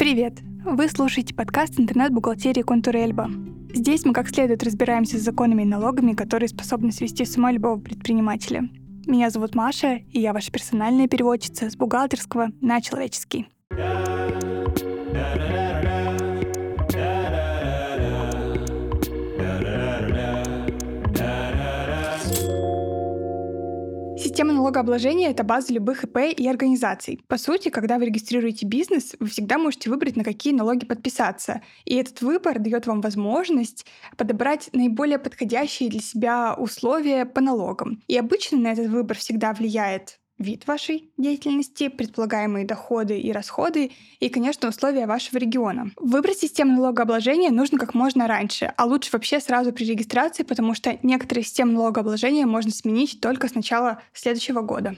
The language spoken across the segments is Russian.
Привет! Вы слушаете подкаст интернет-бухгалтерии Контур-Эльба. Здесь мы как следует разбираемся с законами и налогами, которые способны свести с ума любого предпринимателя. Меня зовут Маша, и я ваша персональная переводчица с бухгалтерского на человеческий. Система налогообложения — это база любых ИП и организаций. По сути, когда вы регистрируете бизнес, вы всегда можете выбрать, на какие налоги подписаться. И этот выбор дает вам возможность подобрать наиболее подходящие для себя условия по налогам. И обычно на этот выбор всегда влияет вид вашей деятельности, предполагаемые доходы и расходы и, конечно, условия вашего региона. Выбрать систему налогообложения нужно как можно раньше, а лучше вообще сразу при регистрации, потому что некоторые системы налогообложения можно сменить только с начала следующего года.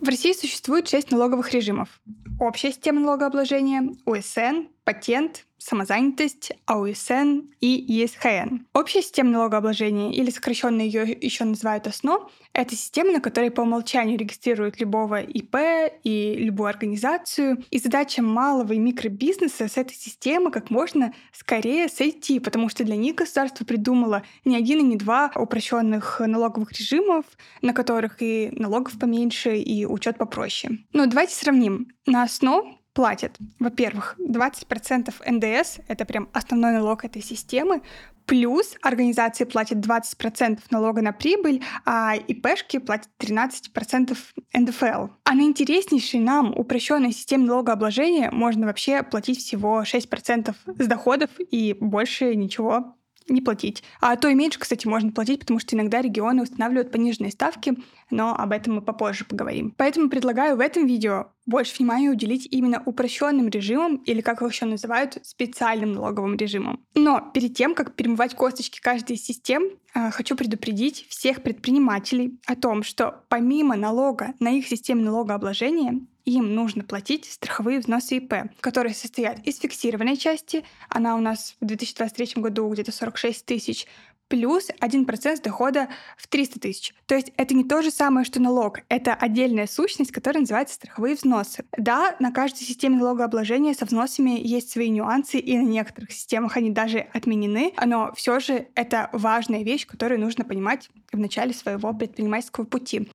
В России существует шесть налоговых режимов. Общая система налогообложения, УСН, патент, самозанятость, АУСН и ЕСХН. Общая система налогообложения, или сокращенно ее еще называют ОСНО, это система, на которой по умолчанию регистрируют любого ИП и любую организацию. И задача малого и микробизнеса с этой системы как можно скорее сойти, потому что для них государство придумало не один и не два упрощенных налоговых режимов, на которых и налогов поменьше, и учет попроще. Но давайте сравним. На ОСНО платят, во-первых, 20% НДС, это прям основной налог этой системы, плюс организации платят 20% налога на прибыль, а ИПшки платят 13% НДФЛ. А на интереснейшей нам упрощенной системе налогообложения можно вообще платить всего 6% с доходов и больше ничего не платить. А то и меньше, кстати, можно платить, потому что иногда регионы устанавливают пониженные ставки, но об этом мы попозже поговорим. Поэтому предлагаю в этом видео больше внимания уделить именно упрощенным режимам, или как их еще называют, специальным налоговым режимам. Но перед тем, как перемывать косточки каждой из систем, а, хочу предупредить всех предпринимателей о том, что помимо налога на их системе налогообложения им нужно платить страховые взносы ИП, которые состоят из фиксированной части, она у нас в 2023 году где-то 46 тысяч, плюс 1% дохода в 300 тысяч. То есть это не то же самое, что налог. Это отдельная сущность, которая называется страховые взносы. Да, на каждой системе налогообложения со взносами есть свои нюансы, и на некоторых системах они даже отменены, но все же это важная вещь, которую нужно понимать в начале своего предпринимательского пути.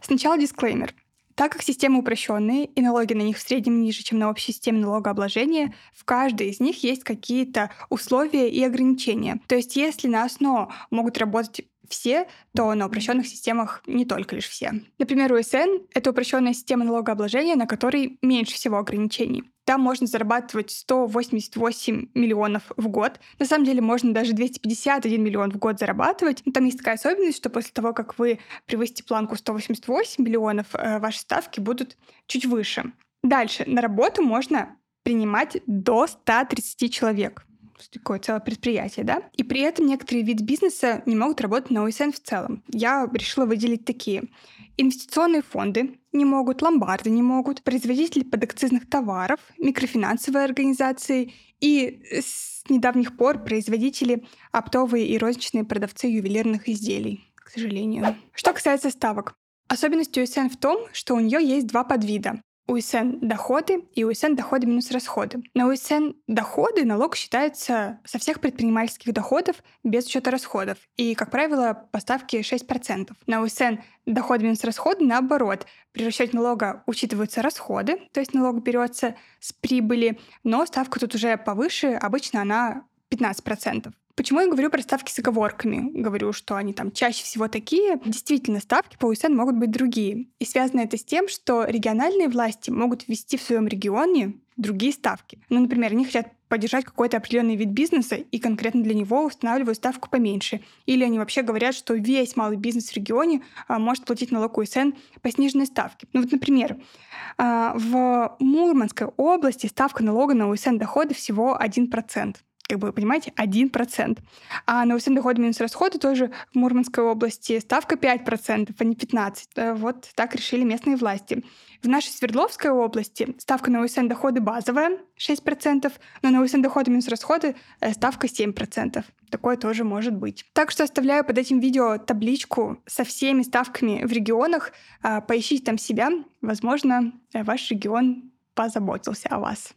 Сначала дисклеймер. Так как системы упрощенные и налоги на них в среднем ниже, чем на общей системе налогообложения, в каждой из них есть какие-то условия и ограничения. То есть если на основу могут работать все, то на упрощенных системах не только лишь все. Например, УСН — это упрощенная система налогообложения, на которой меньше всего ограничений. Там можно зарабатывать 188 миллионов в год. На самом деле можно даже 251 миллион в год зарабатывать. Но там есть такая особенность, что после того, как вы превысите планку 188 миллионов, э, ваши ставки будут чуть выше. Дальше. На работу можно принимать до 130 человек такое целое предприятие, да? И при этом некоторые виды бизнеса не могут работать на ОСН в целом. Я решила выделить такие. Инвестиционные фонды не могут, ломбарды не могут, производители подакцизных товаров, микрофинансовые организации и с недавних пор производители оптовые и розничные продавцы ювелирных изделий, к сожалению. Что касается ставок. Особенность УСН в том, что у нее есть два подвида. УСН доходы и УСН доходы минус расходы. На УСН доходы налог считается со всех предпринимательских доходов без учета расходов. И, как правило, по ставке 6%. На УСН доходы минус расходы наоборот. При расчете налога учитываются расходы, то есть налог берется с прибыли, но ставка тут уже повыше, обычно она 15%. Почему я говорю про ставки с оговорками? Говорю, что они там чаще всего такие. Действительно, ставки по УСН могут быть другие. И связано это с тем, что региональные власти могут ввести в своем регионе другие ставки. Ну, например, они хотят поддержать какой-то определенный вид бизнеса и конкретно для него устанавливают ставку поменьше. Или они вообще говорят, что весь малый бизнес в регионе а, может платить налог УСН по сниженной ставке. Ну вот, например, а, в Мурманской области ставка налога на УСН доходы всего 1%. Как бы, понимаете, 1%. А на УСН доходы минус расходы тоже в Мурманской области ставка 5%, а не 15%. Э, вот так решили местные власти. В нашей Свердловской области ставка на УСН доходы базовая 6%, но на УСН доходы минус расходы э, ставка 7%. Такое тоже может быть. Так что оставляю под этим видео табличку со всеми ставками в регионах. А, поищите там себя. Возможно, ваш регион позаботился о вас.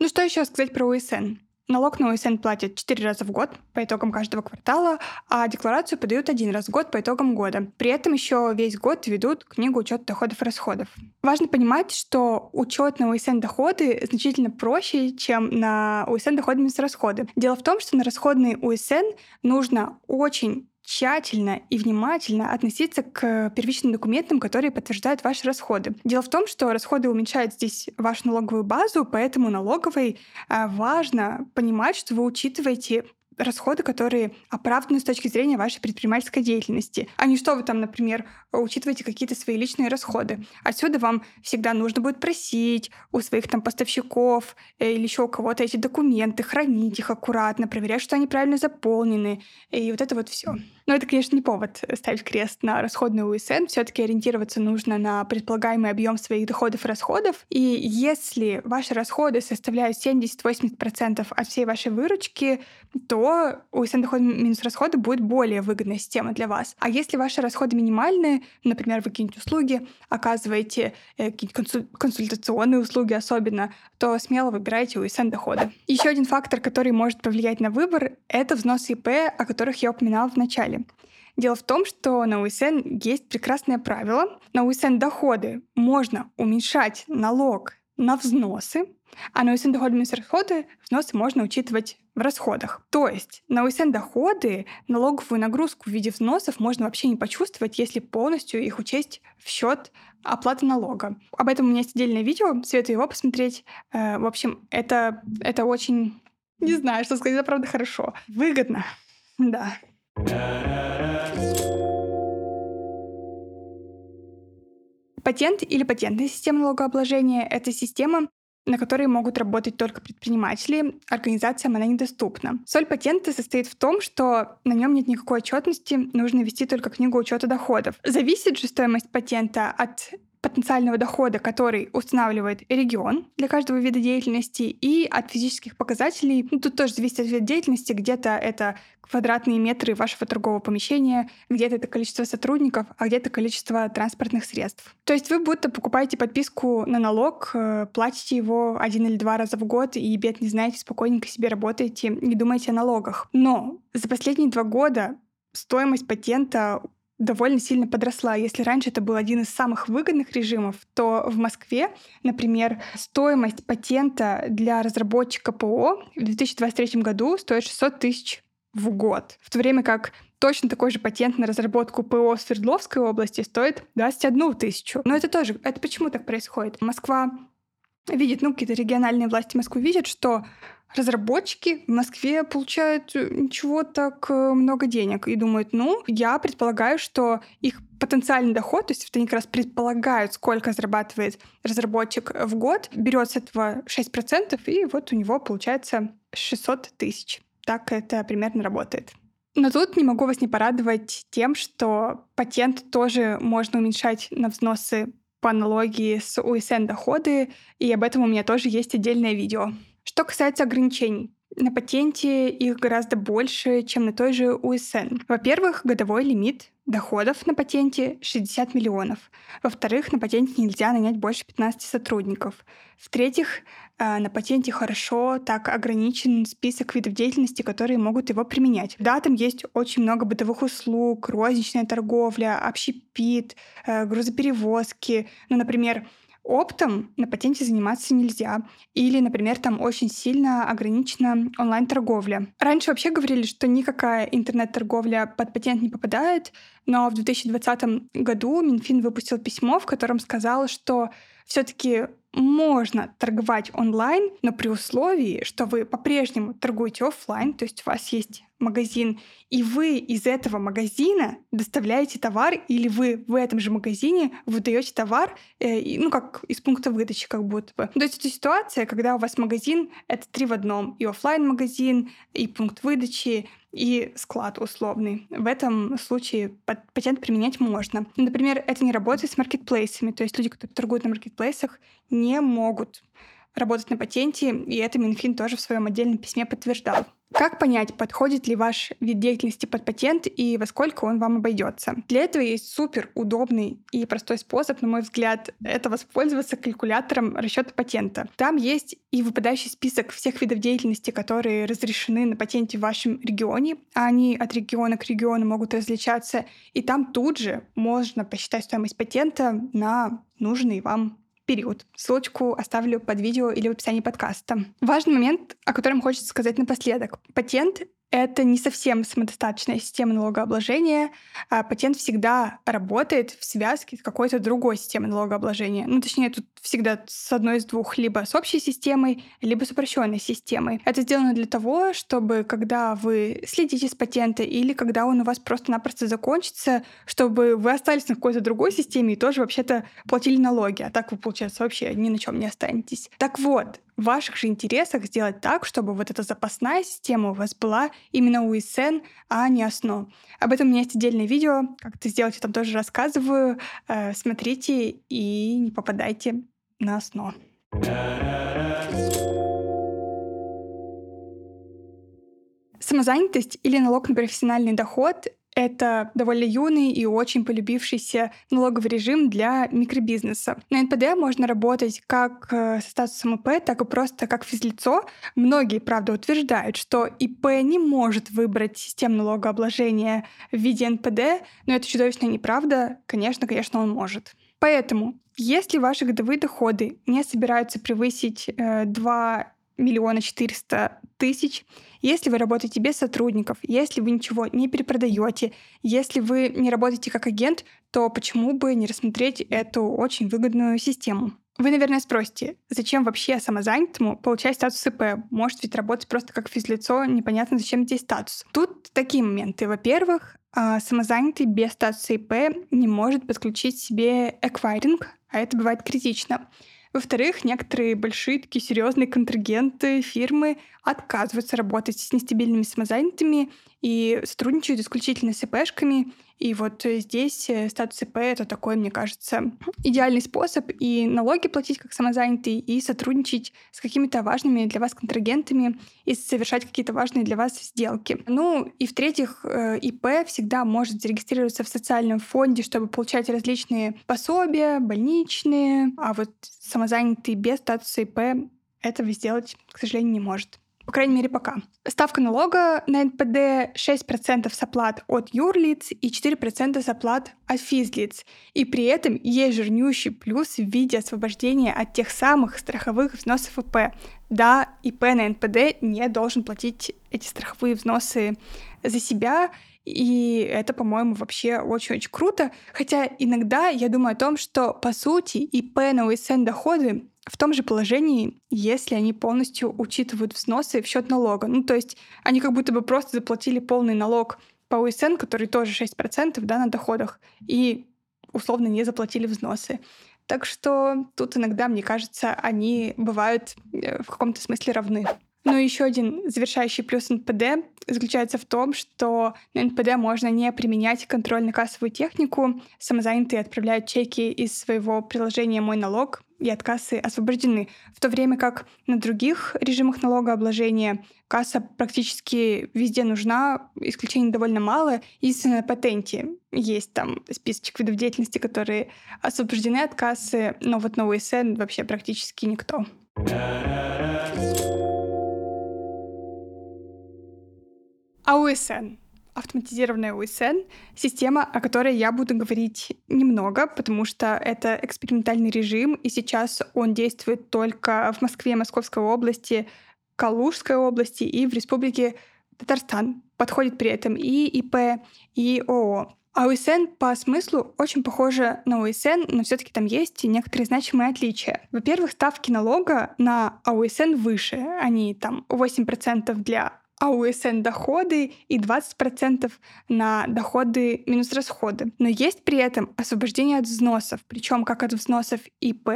Ну что еще сказать про УСН? Налог на УСН платят 4 раза в год по итогам каждого квартала, а декларацию подают один раз в год по итогам года. При этом еще весь год ведут книгу учета доходов и расходов. Важно понимать, что учет на УСН доходы значительно проще, чем на УСН доходы минус расходы. Дело в том, что на расходный УСН нужно очень тщательно и внимательно относиться к первичным документам, которые подтверждают ваши расходы. Дело в том, что расходы уменьшают здесь вашу налоговую базу, поэтому налоговой а, важно понимать, что вы учитываете расходы, которые оправданы с точки зрения вашей предпринимательской деятельности, а не что вы там, например, учитываете какие-то свои личные расходы. Отсюда вам всегда нужно будет просить у своих там поставщиков э, или еще у кого-то эти документы, хранить их аккуратно, проверять, что они правильно заполнены, и вот это вот все. Но это, конечно, не повод ставить крест на расходный УСН. Все-таки ориентироваться нужно на предполагаемый объем своих доходов и расходов. И если ваши расходы составляют 70-80% от всей вашей выручки, то УСН доходы минус расходы будет более выгодная система для вас. А если ваши расходы минимальные, например, вы какие-нибудь услуги оказываете, э, какие-нибудь консультационные услуги особенно, то смело выбирайте УСН доходы. Еще один фактор, который может повлиять на выбор, это взносы ИП, о которых я упоминала в начале. Дело в том, что на УСН есть прекрасное правило. На УСН доходы можно уменьшать налог на взносы, а на УСН доходы минус расходы взносы можно учитывать в расходах. То есть на УСН доходы налоговую нагрузку в виде взносов можно вообще не почувствовать, если полностью их учесть в счет оплаты налога. Об этом у меня есть отдельное видео, советую его посмотреть. Э, в общем, это, это очень... Не знаю, что сказать, это правда хорошо. Выгодно, да. Патент или патентная система налогообложения — это система, на которой могут работать только предприниматели, организациям она недоступна. Соль патента состоит в том, что на нем нет никакой отчетности, нужно вести только книгу учета доходов. Зависит же стоимость патента от потенциального дохода, который устанавливает регион для каждого вида деятельности, и от физических показателей. Ну, тут тоже зависит от вида деятельности. Где-то это квадратные метры вашего торгового помещения, где-то это количество сотрудников, а где-то количество транспортных средств. То есть вы будто покупаете подписку на налог, э, платите его один или два раза в год, и бед не знаете, спокойненько себе работаете, не думаете о налогах. Но за последние два года стоимость патента довольно сильно подросла. Если раньше это был один из самых выгодных режимов, то в Москве, например, стоимость патента для разработчика ПО в 2023 году стоит 600 тысяч в год. В то время как точно такой же патент на разработку ПО Свердловской области стоит 21 тысячу. Но это тоже, это почему так происходит? Москва видит, ну, какие-то региональные власти Москвы видят, что разработчики в Москве получают э, ничего так э, много денег и думают, ну, я предполагаю, что их потенциальный доход, то есть они как раз предполагают, сколько зарабатывает разработчик в год, берет с этого 6%, и вот у него получается 600 тысяч. Так это примерно работает. Но тут не могу вас не порадовать тем, что патент тоже можно уменьшать на взносы по аналогии с УСН доходы, и об этом у меня тоже есть отдельное видео. Что касается ограничений, на патенте их гораздо больше, чем на той же УСН. Во-первых, годовой лимит доходов на патенте 60 миллионов. Во-вторых, на патенте нельзя нанять больше 15 сотрудников. В-третьих, э, на патенте хорошо так ограничен список видов деятельности, которые могут его применять. Да, там есть очень много бытовых услуг, розничная торговля, общепит, э, грузоперевозки. Ну, например, Оптом на патенте заниматься нельзя. Или, например, там очень сильно ограничена онлайн-торговля. Раньше вообще говорили, что никакая интернет-торговля под патент не попадает, но в 2020 году Минфин выпустил письмо, в котором сказал, что все-таки можно торговать онлайн, но при условии, что вы по-прежнему торгуете офлайн, то есть у вас есть магазин, и вы из этого магазина доставляете товар, или вы в этом же магазине выдаете товар, э, ну, как из пункта выдачи, как будто бы. То есть это ситуация, когда у вас магазин — это три в одном. И офлайн магазин и пункт выдачи, и склад условный. В этом случае патент применять можно. Например, это не работает с маркетплейсами, то есть люди, которые торгуют на маркетплейсах, не могут работать на патенте, и это Минфин тоже в своем отдельном письме подтверждал. Как понять, подходит ли ваш вид деятельности под патент и во сколько он вам обойдется? Для этого есть супер удобный и простой способ, на мой взгляд, это воспользоваться калькулятором расчета патента. Там есть и выпадающий список всех видов деятельности, которые разрешены на патенте в вашем регионе, а они от региона к региону могут различаться, и там тут же можно посчитать стоимость патента на нужный вам период. Ссылочку оставлю под видео или в описании подкаста. Важный момент, о котором хочется сказать напоследок. Патент это не совсем самодостаточная система налогообложения. А патент всегда работает в связке с какой-то другой системой налогообложения. Ну, точнее, тут всегда с одной из двух, либо с общей системой, либо с упрощенной системой. Это сделано для того, чтобы когда вы следите с патента или когда он у вас просто-напросто закончится, чтобы вы остались на какой-то другой системе и тоже вообще-то платили налоги. А так вы, получается, вообще ни на чем не останетесь. Так вот, в ваших же интересах сделать так, чтобы вот эта запасная система у вас была именно УСН, а не ОСНО. Об этом у меня есть отдельное видео, как это сделать, я там тоже рассказываю. Э, смотрите и не попадайте на ОСНО. Самозанятость или налог на профессиональный доход это довольно юный и очень полюбившийся налоговый режим для микробизнеса. На НПД можно работать как э, со статусом ИП, так и просто как физлицо. Многие, правда, утверждают, что ИП не может выбрать систему налогообложения в виде НПД, но это чудовищная неправда. Конечно, конечно, он может. Поэтому, если ваши годовые доходы не собираются превысить э, 2 миллиона четыреста тысяч, если вы работаете без сотрудников, если вы ничего не перепродаете, если вы не работаете как агент, то почему бы не рассмотреть эту очень выгодную систему? Вы, наверное, спросите, зачем вообще самозанятому получать статус ИП? Может ведь работать просто как физлицо, непонятно, зачем здесь статус. Тут такие моменты. Во-первых, а, самозанятый без статуса ИП не может подключить себе эквайринг, а это бывает критично. Во-вторых, некоторые большие такие серьезные контрагенты, фирмы отказываются работать с нестабильными самозанятыми и сотрудничают исключительно с ИПшками. И вот здесь э, статус ИП — это такой, мне кажется, идеальный способ и налоги платить как самозанятый, и сотрудничать с какими-то важными для вас контрагентами, и совершать какие-то важные для вас сделки. Ну и в-третьих, э, ИП всегда может зарегистрироваться в социальном фонде, чтобы получать различные пособия, больничные, а вот самозанятый без статуса ИП этого сделать, к сожалению, не может. По крайней мере, пока. Ставка налога на НПД 6% с оплат от юрлиц и 4% с оплат от физлиц. И при этом есть жирнющий плюс в виде освобождения от тех самых страховых взносов ИП. Да, ИП на НПД не должен платить эти страховые взносы за себя, и это, по-моему, вообще очень-очень круто. Хотя иногда я думаю о том, что, по сути, ИП на УСН доходы в том же положении, если они полностью учитывают взносы в счет налога. Ну, то есть они как будто бы просто заплатили полный налог по УСН, который тоже 6% да, на доходах, и условно не заплатили взносы. Так что тут иногда, мне кажется, они бывают э, в каком-то смысле равны. И еще один завершающий плюс НПД заключается в том, что на НПД можно не применять контрольно-кассовую технику. Самозанятые отправляют чеки из своего приложения «Мой налог», и от кассы освобождены. В то время как на других режимах налогообложения касса практически везде нужна, исключений довольно мало. Единственное, на патенте есть там списочек видов деятельности, которые освобождены от кассы, но вот на УСН вообще практически никто. А УСН? автоматизированная УСН, система, о которой я буду говорить немного, потому что это экспериментальный режим, и сейчас он действует только в Москве, Московской области, Калужской области и в Республике Татарстан. Подходит при этом и ИП, и ООО. АУСН по смыслу очень похожа на ОСН, но все таки там есть некоторые значимые отличия. Во-первых, ставки налога на АУСН выше. Они там 8% для АУСН доходы и 20% на доходы минус расходы. Но есть при этом освобождение от взносов, причем как от взносов ИП,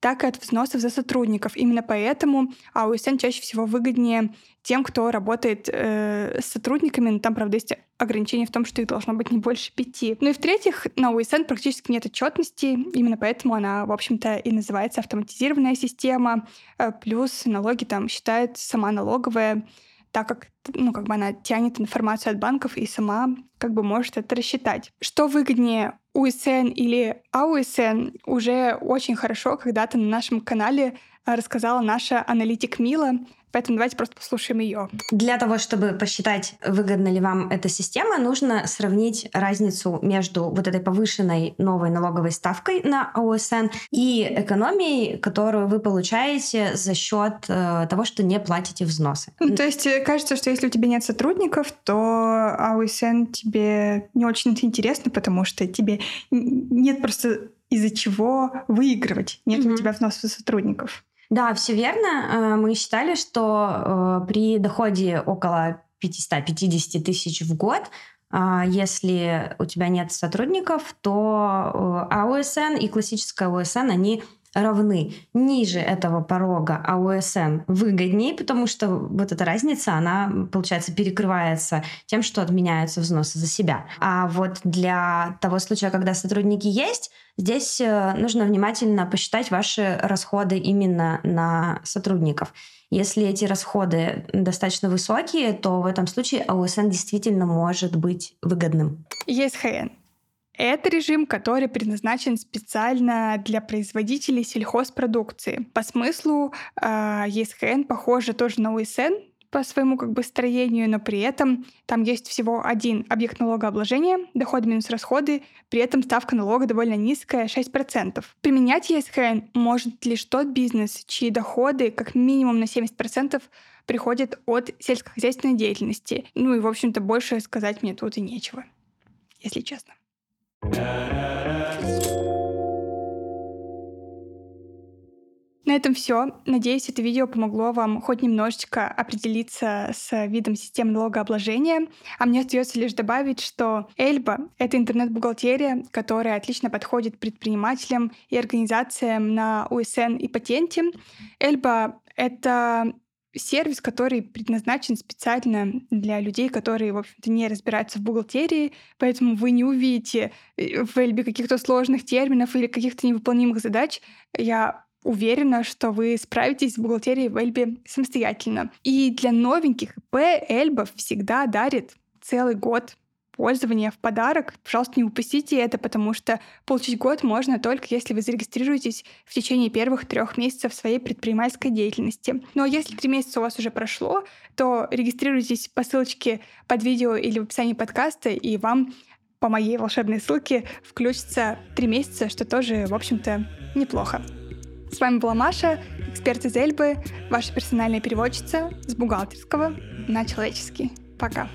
так и от взносов за сотрудников. Именно поэтому АУСН чаще всего выгоднее тем, кто работает э, с сотрудниками, но там, правда, есть ограничение в том, что их должно быть не больше пяти. Ну и в-третьих, на УСН практически нет отчетности, именно поэтому она, в общем-то, и называется автоматизированная система, э, плюс налоги там считает сама налоговая, так как ну, как бы она тянет информацию от банков и сама как бы может это рассчитать. Что выгоднее, УСН или АУСН, уже очень хорошо когда-то на нашем канале рассказала наша аналитик Мила. Поэтому давайте просто послушаем ее. Для того, чтобы посчитать, выгодна ли вам эта система, нужно сравнить разницу между вот этой повышенной новой налоговой ставкой на ОСН и экономией, которую вы получаете за счет э, того, что не платите взносы. Ну, то есть э, кажется, что если у тебя нет сотрудников, то АОСН тебе не очень интересно, потому что тебе нет просто из-за чего выигрывать. Нет mm-hmm. у тебя взносов сотрудников. Да, все верно. Э, мы считали, что э, при доходе около 550 тысяч в год э, если у тебя нет сотрудников, то АОСН и классическая ОСН, они равны. Ниже этого порога АОСН выгоднее, потому что вот эта разница, она, получается, перекрывается тем, что отменяются взносы за себя. А вот для того случая, когда сотрудники есть, здесь э, нужно внимательно посчитать ваши расходы именно на сотрудников. Если эти расходы достаточно высокие, то в этом случае АОСН действительно может быть выгодным. ЕСХН это режим, который предназначен специально для производителей сельхозпродукции. По смыслу э, ЕСХН похоже тоже на УСН по своему как бы строению, но при этом там есть всего один объект налогообложения, доходы минус расходы, при этом ставка налога довольно низкая, 6%. Применять ЕСХН может лишь тот бизнес, чьи доходы как минимум на 70% приходят от сельскохозяйственной деятельности. Ну и, в общем-то, больше сказать мне тут и нечего, если честно. На этом все. Надеюсь, это видео помогло вам хоть немножечко определиться с видом системы налогообложения. А мне остается лишь добавить, что Эльба — это интернет-бухгалтерия, которая отлично подходит предпринимателям и организациям на УСН и патенте. Эльба — это сервис, который предназначен специально для людей, которые, в общем-то, не разбираются в бухгалтерии, поэтому вы не увидите э, в Эльбе каких-то сложных терминов или каких-то невыполнимых задач. Я уверена, что вы справитесь с бухгалтерией в Эльбе самостоятельно. И для новеньких П Эльба всегда дарит целый год пользования в подарок. Пожалуйста, не упустите это, потому что получить год можно только если вы зарегистрируетесь в течение первых трех месяцев своей предпринимательской деятельности. Но если три месяца у вас уже прошло, то регистрируйтесь по ссылочке под видео или в описании подкаста, и вам по моей волшебной ссылке включится три месяца, что тоже, в общем-то, неплохо. С вами была Маша, эксперт из Эльбы, ваша персональная переводчица с бухгалтерского на человеческий. Пока.